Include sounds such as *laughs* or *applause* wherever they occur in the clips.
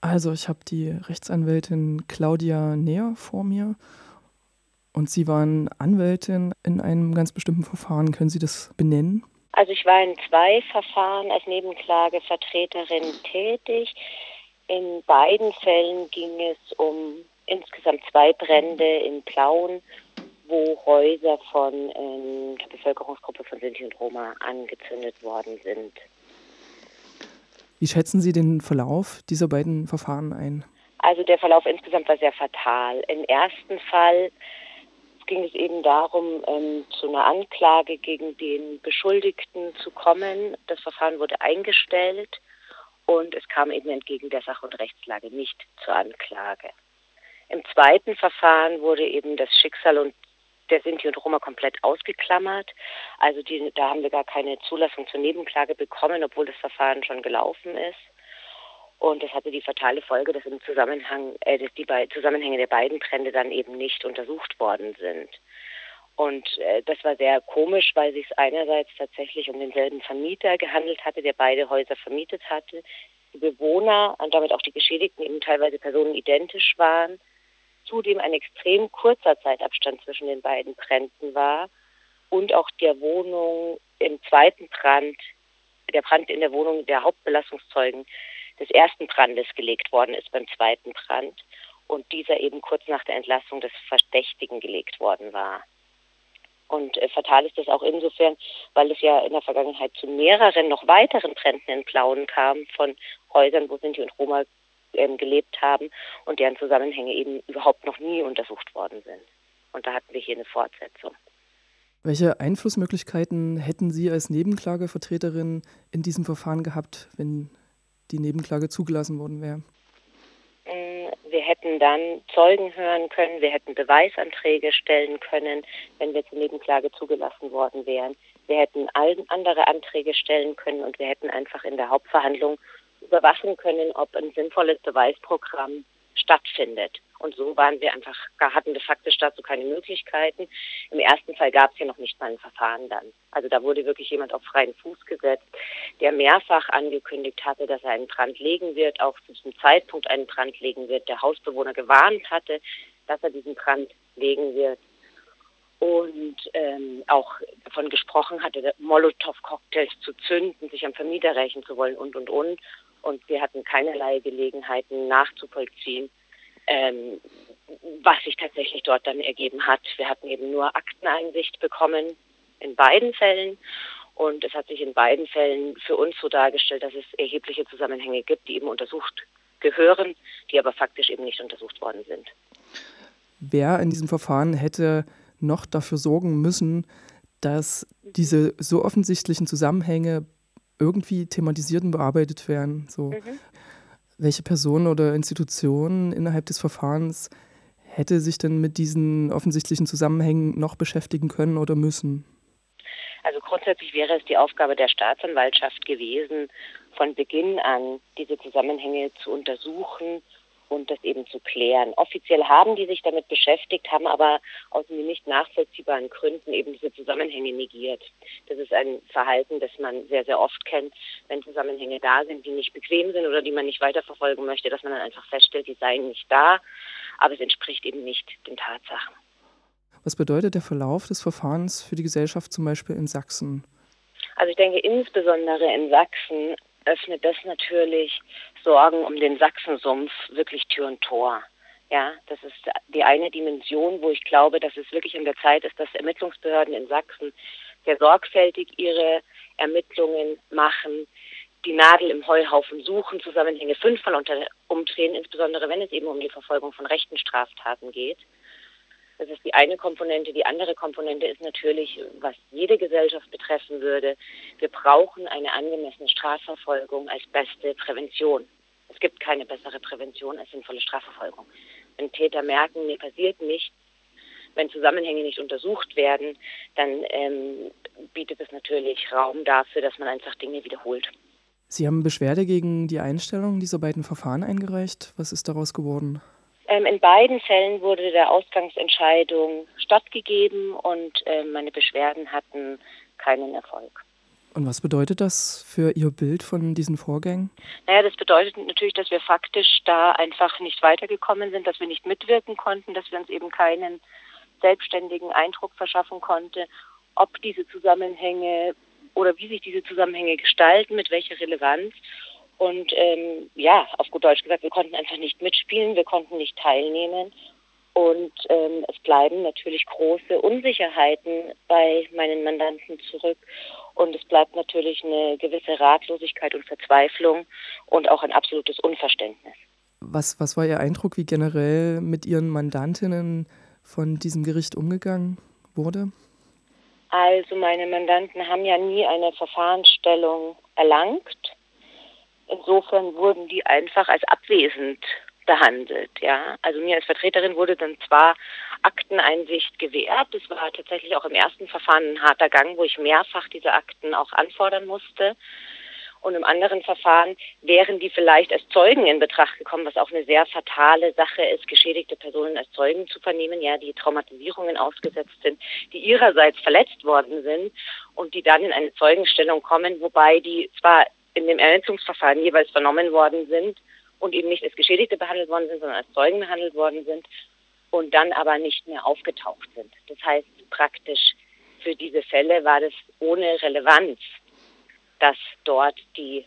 Also ich habe die Rechtsanwältin Claudia Neher vor mir und Sie waren Anwältin in einem ganz bestimmten Verfahren. Können Sie das benennen? Also ich war in zwei Verfahren als Nebenklagevertreterin tätig. In beiden Fällen ging es um insgesamt zwei Brände in Plauen, wo Häuser von ähm, der Bevölkerungsgruppe von Sinti und Roma angezündet worden sind. Wie schätzen Sie den Verlauf dieser beiden Verfahren ein? Also der Verlauf insgesamt war sehr fatal. Im ersten Fall ging es eben darum, ähm, zu einer Anklage gegen den Beschuldigten zu kommen. Das Verfahren wurde eingestellt und es kam eben entgegen der Sach- und Rechtslage nicht zur Anklage. Im zweiten Verfahren wurde eben das Schicksal und der Sinti und Roma komplett ausgeklammert. Also die, da haben wir gar keine Zulassung zur Nebenklage bekommen, obwohl das Verfahren schon gelaufen ist. Und das hatte die fatale Folge, dass im Zusammenhang, äh, dass die bei, Zusammenhänge der beiden Brände dann eben nicht untersucht worden sind. Und äh, das war sehr komisch, weil sich einerseits tatsächlich um denselben Vermieter gehandelt hatte, der beide Häuser vermietet hatte. Die Bewohner und damit auch die Geschädigten eben teilweise Personen identisch waren zudem ein extrem kurzer Zeitabstand zwischen den beiden Bränden war und auch der Wohnung im zweiten Brand, der Brand in der Wohnung der Hauptbelastungszeugen des ersten Brandes gelegt worden ist beim zweiten Brand und dieser eben kurz nach der Entlassung des Verdächtigen gelegt worden war. Und äh, fatal ist das auch insofern, weil es ja in der Vergangenheit zu mehreren, noch weiteren Bränden in Plauen kam von Häusern, wo Sinti und Roma ähm, gelebt haben und deren Zusammenhänge eben überhaupt noch nie untersucht worden sind. Und da hatten wir hier eine Fortsetzung. Welche Einflussmöglichkeiten hätten Sie als Nebenklagevertreterin in diesem Verfahren gehabt, wenn die Nebenklage zugelassen worden wäre? Mm, wir hätten dann Zeugen hören können, wir hätten Beweisanträge stellen können, wenn wir zur Nebenklage zugelassen worden wären. Wir hätten andere Anträge stellen können und wir hätten einfach in der Hauptverhandlung überwachen können, ob ein sinnvolles Beweisprogramm stattfindet. Und so waren wir einfach, hatten de facto dazu keine Möglichkeiten. Im ersten Fall gab es ja noch nicht mal ein Verfahren dann. Also da wurde wirklich jemand auf freien Fuß gesetzt, der mehrfach angekündigt hatte, dass er einen Brand legen wird, auch zu diesem Zeitpunkt einen Brand legen wird, der Hausbewohner gewarnt hatte, dass er diesen Brand legen wird und ähm, auch davon gesprochen hatte, Molotow-Cocktails zu zünden, sich am Vermieter rächen zu wollen und, und, und und wir hatten keinerlei Gelegenheiten nachzuvollziehen, ähm, was sich tatsächlich dort dann ergeben hat. Wir hatten eben nur Akteneinsicht bekommen in beiden Fällen und es hat sich in beiden Fällen für uns so dargestellt, dass es erhebliche Zusammenhänge gibt, die eben untersucht gehören, die aber faktisch eben nicht untersucht worden sind. Wer in diesem Verfahren hätte noch dafür sorgen müssen, dass diese so offensichtlichen Zusammenhänge irgendwie thematisiert und bearbeitet werden. So. Mhm. Welche Person oder Institution innerhalb des Verfahrens hätte sich denn mit diesen offensichtlichen Zusammenhängen noch beschäftigen können oder müssen? Also grundsätzlich wäre es die Aufgabe der Staatsanwaltschaft gewesen, von Beginn an diese Zusammenhänge zu untersuchen und das eben zu klären. Offiziell haben die sich damit beschäftigt, haben aber aus nicht nachvollziehbaren Gründen eben diese Zusammenhänge negiert. Das ist ein Verhalten, das man sehr, sehr oft kennt, wenn Zusammenhänge da sind, die nicht bequem sind oder die man nicht weiterverfolgen möchte, dass man dann einfach feststellt, die seien nicht da, aber es entspricht eben nicht den Tatsachen. Was bedeutet der Verlauf des Verfahrens für die Gesellschaft zum Beispiel in Sachsen? Also ich denke insbesondere in Sachsen öffnet das natürlich Sorgen um den Sachsensumpf wirklich Tür und Tor. Ja, das ist die eine Dimension, wo ich glaube, dass es wirklich an der Zeit ist, dass Ermittlungsbehörden in Sachsen sehr sorgfältig ihre Ermittlungen machen, die Nadel im Heuhaufen suchen, Zusammenhänge fünfmal unter, umdrehen, insbesondere wenn es eben um die Verfolgung von rechten Straftaten geht. Das ist die eine Komponente. Die andere Komponente ist natürlich, was jede Gesellschaft betreffen würde. Wir brauchen eine angemessene Strafverfolgung als beste Prävention. Es gibt keine bessere Prävention als sinnvolle Strafverfolgung. Wenn Täter merken, mir passiert nichts, wenn Zusammenhänge nicht untersucht werden, dann ähm, bietet es natürlich Raum dafür, dass man einfach Dinge wiederholt. Sie haben Beschwerde gegen die Einstellung dieser beiden Verfahren eingereicht. Was ist daraus geworden? Ähm, in beiden Fällen wurde der Ausgangsentscheidung stattgegeben und äh, meine Beschwerden hatten keinen Erfolg. Und was bedeutet das für Ihr Bild von diesen Vorgängen? Naja, das bedeutet natürlich, dass wir faktisch da einfach nicht weitergekommen sind, dass wir nicht mitwirken konnten, dass wir uns eben keinen selbstständigen Eindruck verschaffen konnten, ob diese Zusammenhänge oder wie sich diese Zusammenhänge gestalten, mit welcher Relevanz. Und ähm, ja, auf gut Deutsch gesagt, wir konnten einfach nicht mitspielen, wir konnten nicht teilnehmen. Und ähm, es bleiben natürlich große Unsicherheiten bei meinen Mandanten zurück. Und es bleibt natürlich eine gewisse Ratlosigkeit und Verzweiflung und auch ein absolutes Unverständnis. Was, was war Ihr Eindruck, wie generell mit Ihren Mandantinnen von diesem Gericht umgegangen wurde? Also meine Mandanten haben ja nie eine Verfahrensstellung erlangt. Insofern wurden die einfach als abwesend behandelt. Ja, also mir als Vertreterin wurde dann zwar Akteneinsicht gewährt. Das war tatsächlich auch im ersten Verfahren ein harter Gang, wo ich mehrfach diese Akten auch anfordern musste. Und im anderen Verfahren wären die vielleicht als Zeugen in Betracht gekommen, was auch eine sehr fatale Sache ist, geschädigte Personen als Zeugen zu vernehmen, ja, die Traumatisierungen ausgesetzt sind, die ihrerseits verletzt worden sind und die dann in eine Zeugenstellung kommen, wobei die zwar in dem Ermittlungsverfahren jeweils vernommen worden sind, und eben nicht als Geschädigte behandelt worden sind, sondern als Zeugen behandelt worden sind und dann aber nicht mehr aufgetaucht sind. Das heißt praktisch für diese Fälle war das ohne Relevanz, dass dort die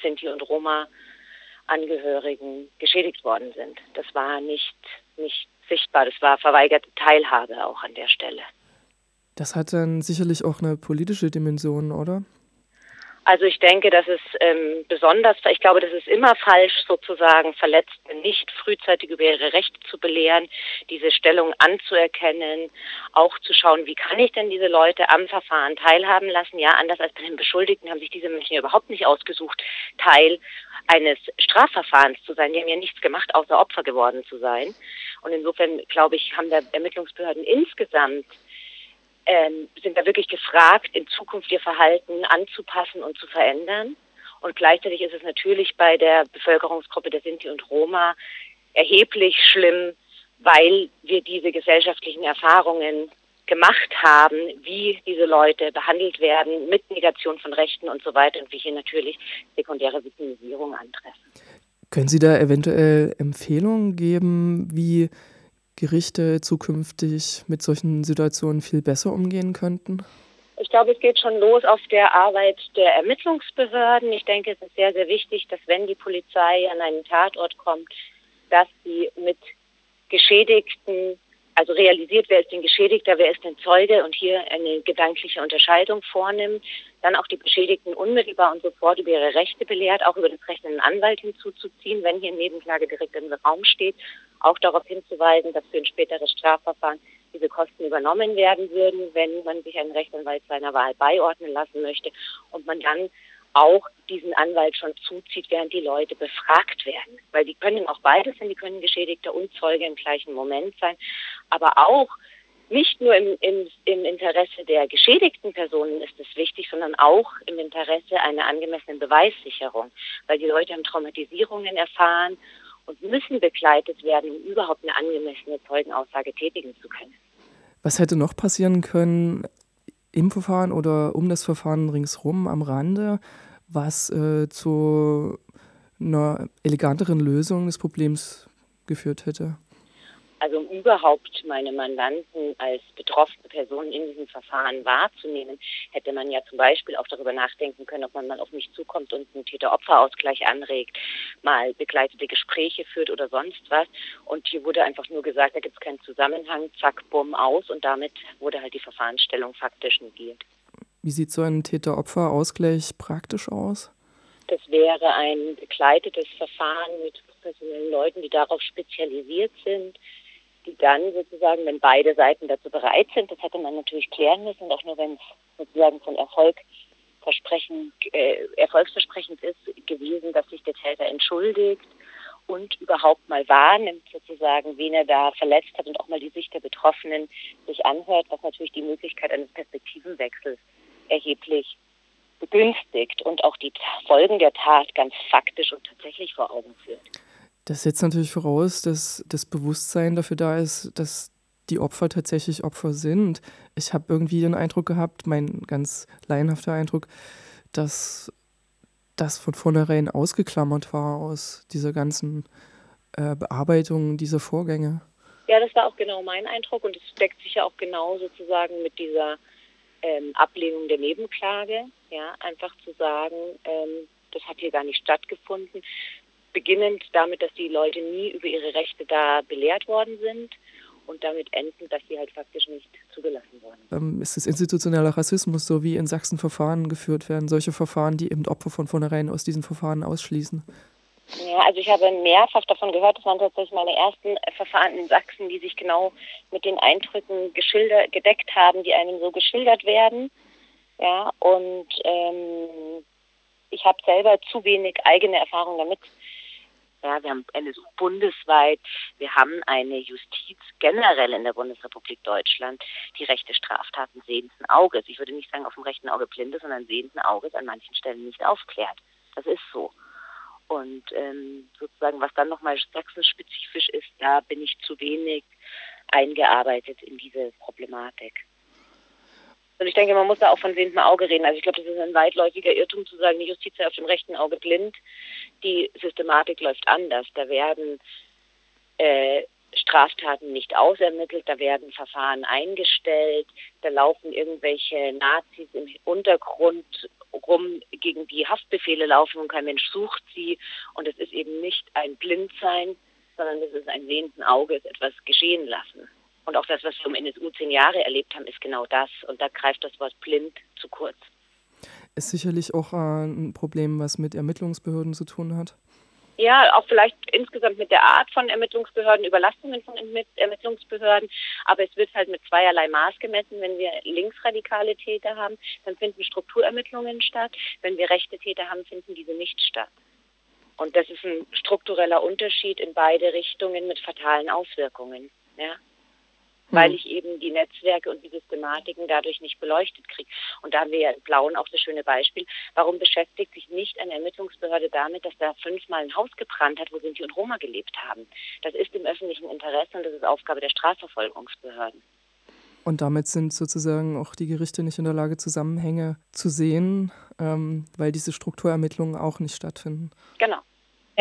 Sinti und Roma Angehörigen geschädigt worden sind. Das war nicht, nicht sichtbar, das war verweigerte Teilhabe auch an der Stelle. Das hat dann sicherlich auch eine politische Dimension, oder? Also ich denke, dass es ähm, besonders, ich glaube, das ist immer falsch, sozusagen Verletzte nicht frühzeitig über ihre Rechte zu belehren, diese Stellung anzuerkennen, auch zu schauen, wie kann ich denn diese Leute am Verfahren teilhaben lassen. Ja, anders als bei den Beschuldigten haben sich diese Menschen überhaupt nicht ausgesucht, Teil eines Strafverfahrens zu sein. Die haben ja nichts gemacht, außer Opfer geworden zu sein. Und insofern, glaube ich, haben da Ermittlungsbehörden insgesamt ähm, sind da wirklich gefragt, in Zukunft ihr Verhalten anzupassen und zu verändern. Und gleichzeitig ist es natürlich bei der Bevölkerungsgruppe der Sinti und Roma erheblich schlimm, weil wir diese gesellschaftlichen Erfahrungen gemacht haben, wie diese Leute behandelt werden mit Negation von Rechten und so weiter und wie hier natürlich sekundäre Viktimisierung antreffen. Können Sie da eventuell Empfehlungen geben, wie Gerichte zukünftig mit solchen Situationen viel besser umgehen könnten? Ich glaube, es geht schon los auf der Arbeit der Ermittlungsbehörden. Ich denke, es ist sehr, sehr wichtig, dass wenn die Polizei an einen Tatort kommt, dass sie mit Geschädigten, also realisiert, wer ist denn Geschädigter, wer ist denn Zeuge und hier eine gedankliche Unterscheidung vornimmt, dann auch die Beschädigten unmittelbar und sofort über ihre Rechte belehrt, auch über das Recht, einen Anwalt hinzuzuziehen, wenn hier Nebenklage direkt im Raum steht. Auch darauf hinzuweisen, dass für ein späteres Strafverfahren diese Kosten übernommen werden würden, wenn man sich einen Rechtsanwalt seiner Wahl beiordnen lassen möchte. Und man dann auch diesen Anwalt schon zuzieht, während die Leute befragt werden. Weil die können auch beides sein, die können Geschädigter und Zeuge im gleichen Moment sein, aber auch nicht nur im, im, im Interesse der geschädigten Personen ist es wichtig, sondern auch im Interesse einer angemessenen Beweissicherung, weil die Leute haben Traumatisierungen erfahren und müssen begleitet werden, um überhaupt eine angemessene Zeugenaussage tätigen zu können. Was hätte noch passieren können im Verfahren oder um das Verfahren ringsherum am Rande, was äh, zu einer eleganteren Lösung des Problems geführt hätte? Also um überhaupt meine Mandanten als betroffene Personen in diesem Verfahren wahrzunehmen, hätte man ja zum Beispiel auch darüber nachdenken können, ob man mal auf mich zukommt und einen Täter-Opfer-Ausgleich anregt, mal begleitete Gespräche führt oder sonst was. Und hier wurde einfach nur gesagt, da gibt es keinen Zusammenhang, zack, bumm, aus und damit wurde halt die Verfahrensstellung faktisch negiert. Wie sieht so ein Täter-Opfer-Ausgleich praktisch aus? Das wäre ein begleitetes Verfahren mit professionellen Leuten, die darauf spezialisiert sind, die dann sozusagen, wenn beide Seiten dazu bereit sind, das hätte man natürlich klären müssen, und auch nur wenn es sozusagen von Erfolg versprechen, äh, erfolgsversprechend ist, gewesen, dass sich der Täter entschuldigt und überhaupt mal wahrnimmt, sozusagen, wen er da verletzt hat und auch mal die Sicht der Betroffenen sich anhört, was natürlich die Möglichkeit eines Perspektivenwechsels erheblich begünstigt und auch die Folgen der Tat ganz faktisch und tatsächlich vor Augen führt. Das setzt natürlich voraus, dass das Bewusstsein dafür da ist, dass die Opfer tatsächlich Opfer sind. Ich habe irgendwie den Eindruck gehabt, mein ganz laienhafter Eindruck, dass das von vornherein ausgeklammert war aus dieser ganzen äh, Bearbeitung dieser Vorgänge. Ja, das war auch genau mein Eindruck und es deckt sich ja auch genau sozusagen mit dieser ähm, Ablehnung der Nebenklage. Ja, einfach zu sagen, ähm, das hat hier gar nicht stattgefunden. Beginnend damit, dass die Leute nie über ihre Rechte da belehrt worden sind und damit enden, dass sie halt faktisch nicht zugelassen wurden. Ähm, ist es institutioneller Rassismus, so wie in Sachsen Verfahren geführt werden, solche Verfahren, die eben Opfer von vornherein aus diesen Verfahren ausschließen? Ja, also ich habe mehrfach davon gehört, das waren tatsächlich meine ersten Verfahren in Sachsen, die sich genau mit den Eindrücken gedeckt haben, die einem so geschildert werden. Ja, und ähm, ich habe selber zu wenig eigene Erfahrung damit. Ja, wir haben NSU bundesweit, wir haben eine Justiz generell in der Bundesrepublik Deutschland, die rechte Straftaten sehenden Auges, ich würde nicht sagen auf dem rechten Auge blinde, sondern sehenden Auges an manchen Stellen nicht aufklärt. Das ist so. Und ähm, sozusagen, was dann nochmal sachsenspezifisch ist, da bin ich zu wenig eingearbeitet in diese Problematik. Und ich denke, man muss da auch von sehendem Auge reden. Also ich glaube, das ist ein weitläufiger Irrtum zu sagen, die Justiz sei auf dem rechten Auge blind. Die Systematik läuft anders. Da werden äh, Straftaten nicht ausermittelt, da werden Verfahren eingestellt, da laufen irgendwelche Nazis im Untergrund rum, gegen die Haftbefehle laufen und kein Mensch sucht sie. Und es ist eben nicht ein Blindsein, sondern es ist ein sehenden Auge, es etwas geschehen lassen. Und auch das, was wir um NSU zehn Jahre erlebt haben, ist genau das. Und da greift das Wort blind zu kurz. Ist sicherlich auch äh, ein Problem, was mit Ermittlungsbehörden zu tun hat. Ja, auch vielleicht insgesamt mit der Art von Ermittlungsbehörden, Überlastungen von Ermittlungsbehörden. Aber es wird halt mit zweierlei Maß gemessen. Wenn wir linksradikale Täter haben, dann finden Strukturermittlungen statt. Wenn wir rechte Täter haben, finden diese nicht statt. Und das ist ein struktureller Unterschied in beide Richtungen mit fatalen Auswirkungen. Ja weil hm. ich eben die Netzwerke und die Systematiken dadurch nicht beleuchtet kriege. Und da haben wir ja in Blauen auch das schöne Beispiel. Warum beschäftigt sich nicht eine Ermittlungsbehörde damit, dass da fünfmal ein Haus gebrannt hat, wo Sinti und Roma gelebt haben? Das ist im öffentlichen Interesse und das ist Aufgabe der Strafverfolgungsbehörden. Und damit sind sozusagen auch die Gerichte nicht in der Lage, Zusammenhänge zu sehen, ähm, weil diese Strukturermittlungen auch nicht stattfinden. Genau.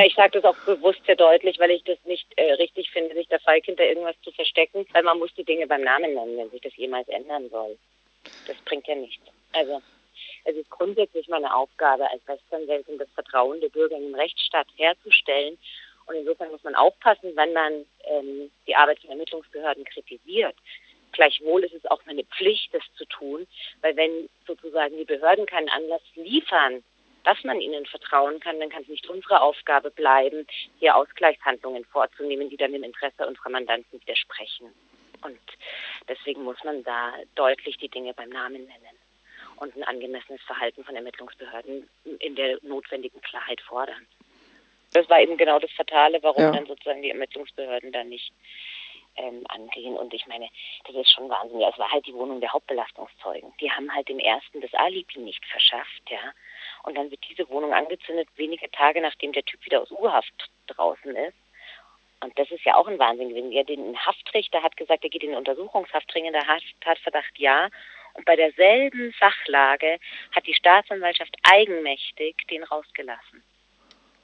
Ja, ich sage das auch bewusst sehr deutlich, weil ich das nicht äh, richtig finde, sich der Falk hinter irgendwas zu verstecken, weil man muss die Dinge beim Namen nennen, wenn sich das jemals ändern soll. Das bringt ja nichts. Also es ist grundsätzlich meine Aufgabe als Rechtsanwältin, das Vertrauen der Bürger in den Rechtsstaat herzustellen. Und insofern muss man aufpassen, wenn man ähm, die Arbeit von Ermittlungsbehörden kritisiert. Gleichwohl ist es auch meine Pflicht, das zu tun, weil wenn sozusagen die Behörden keinen Anlass liefern, dass man ihnen vertrauen kann, dann kann es nicht unsere Aufgabe bleiben, hier Ausgleichshandlungen vorzunehmen, die dann dem Interesse unserer Mandanten widersprechen. Und deswegen muss man da deutlich die Dinge beim Namen nennen und ein angemessenes Verhalten von Ermittlungsbehörden in der notwendigen Klarheit fordern. Das war eben genau das Fatale, warum ja. dann sozusagen die Ermittlungsbehörden da nicht ähm, angehen. Und ich meine, das ist schon Wahnsinn. Ja, es war halt die Wohnung der Hauptbelastungszeugen. Die haben halt dem ersten das Alibi nicht verschafft, ja. Und dann wird diese Wohnung angezündet, wenige Tage nachdem der Typ wieder aus Urhaft draußen ist. Und das ist ja auch ein Wahnsinn gewesen. Ja, den Haftrichter hat gesagt, er geht in Untersuchungshaft dringender Tatverdacht ja. Und bei derselben Sachlage hat die Staatsanwaltschaft eigenmächtig den rausgelassen.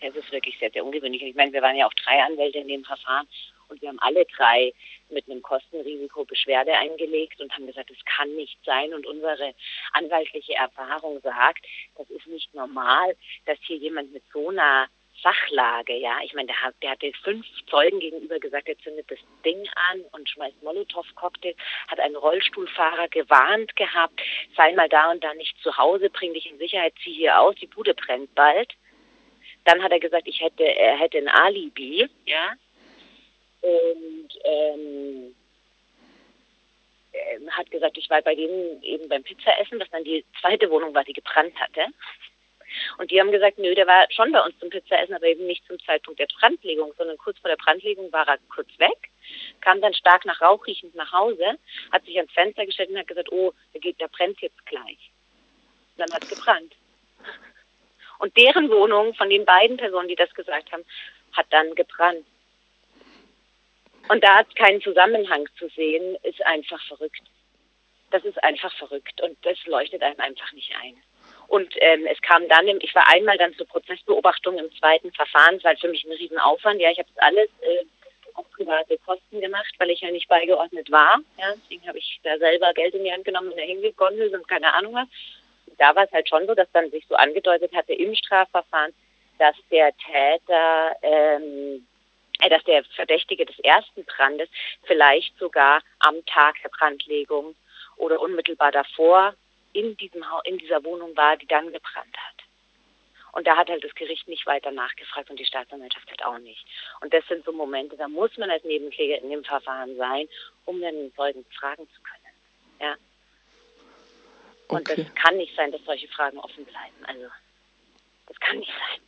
Das ist wirklich sehr, sehr ungewöhnlich. Ich meine, wir waren ja auch drei Anwälte in dem Verfahren und wir haben alle drei mit einem Kostenrisiko Beschwerde eingelegt und haben gesagt, es kann nicht sein. Und unsere anwaltliche Erfahrung sagt, das ist nicht normal, dass hier jemand mit so einer Sachlage, ja, ich meine, der, hat, der hatte fünf Zeugen gegenüber gesagt, er zündet das Ding an und schmeißt Molotow-Cocktail, hat einen Rollstuhlfahrer gewarnt gehabt, sei mal da und da nicht zu Hause, bring dich in Sicherheit, zieh hier aus, die Bude brennt bald. Dann hat er gesagt, ich hätte, er hätte ein Alibi, ja, und ähm, äh, hat gesagt, ich war bei denen eben beim Pizzaessen, was dann die zweite Wohnung war, die gebrannt hatte. Und die haben gesagt, nö, der war schon bei uns zum Pizzaessen, aber eben nicht zum Zeitpunkt der Brandlegung, sondern kurz vor der Brandlegung war er kurz weg, kam dann stark nach Rauch riechend nach Hause, hat sich ans Fenster gestellt und hat gesagt, oh, da, geht, da brennt jetzt gleich. Und dann hat es gebrannt. Und deren Wohnung von den beiden Personen, die das gesagt haben, hat dann gebrannt. Und da keinen Zusammenhang zu sehen, ist einfach verrückt. Das ist einfach verrückt und das leuchtet einem einfach nicht ein. Und ähm, es kam dann, im, ich war einmal dann zur Prozessbeobachtung im zweiten Verfahren, war halt für mich ein Riesenaufwand. Ja, ich habe das alles äh, auf private Kosten gemacht, weil ich ja nicht beigeordnet war. Ja, deswegen habe ich da selber Geld in die Hand genommen und dahin gegondelt und keine Ahnung was. Da war es halt schon so, dass dann sich so angedeutet hatte im Strafverfahren, dass der Täter, ähm, äh, dass der Verdächtige des ersten Brandes vielleicht sogar am Tag der Brandlegung oder unmittelbar davor in, diesem, in dieser Wohnung war, die dann gebrannt hat. Und da hat halt das Gericht nicht weiter nachgefragt und die Staatsanwaltschaft halt auch nicht. Und das sind so Momente, da muss man als Nebenkläger in dem Verfahren sein, um dann den Zeugen fragen zu können. Ja. Und okay. das kann nicht sein, dass solche Fragen offen bleiben. Also, das kann nicht sein.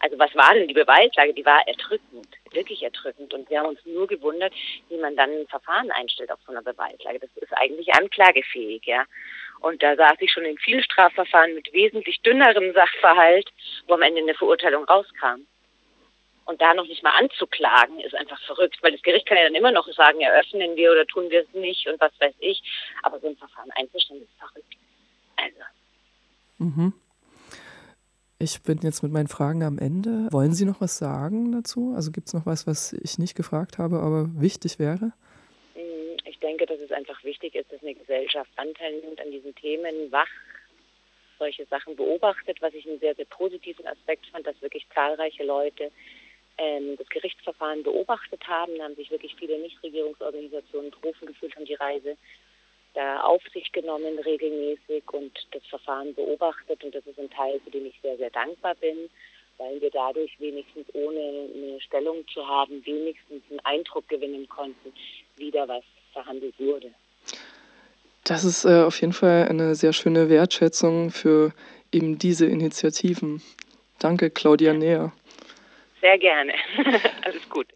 Also was war denn die Beweislage? Die war erdrückend, wirklich erdrückend. Und wir haben uns nur gewundert, wie man dann ein Verfahren einstellt auf so einer Beweislage. Das ist eigentlich anklagefähig, ja. Und da saß ich schon in vielen Strafverfahren mit wesentlich dünnerem Sachverhalt, wo am Ende eine Verurteilung rauskam. Und da noch nicht mal anzuklagen, ist einfach verrückt, weil das Gericht kann ja dann immer noch sagen, eröffnen wir oder tun wir es nicht und was weiß ich. Aber so ein Verfahren einzustellen, ist verrückt. Also. Mhm. Ich bin jetzt mit meinen Fragen am Ende. Wollen Sie noch was sagen dazu? Also gibt es noch was, was ich nicht gefragt habe, aber wichtig wäre? Mm, ich denke, dass es einfach wichtig ist, dass eine Gesellschaft Anteil nimmt an diesen Themen, wach solche Sachen beobachtet, was ich einen sehr, sehr positiven Aspekt fand, dass wirklich zahlreiche Leute ähm, das Gerichtsverfahren beobachtet haben. Da haben sich wirklich viele Nichtregierungsorganisationen berufen gefühlt, haben die Reise da auf sich genommen regelmäßig und das Verfahren beobachtet. Und das ist ein Teil, für den ich sehr, sehr dankbar bin, weil wir dadurch wenigstens ohne eine Stellung zu haben, wenigstens einen Eindruck gewinnen konnten, wie da was verhandelt wurde. Das ist äh, auf jeden Fall eine sehr schöne Wertschätzung für eben diese Initiativen. Danke, Claudia Näher. Sehr gerne. *laughs* Alles gut.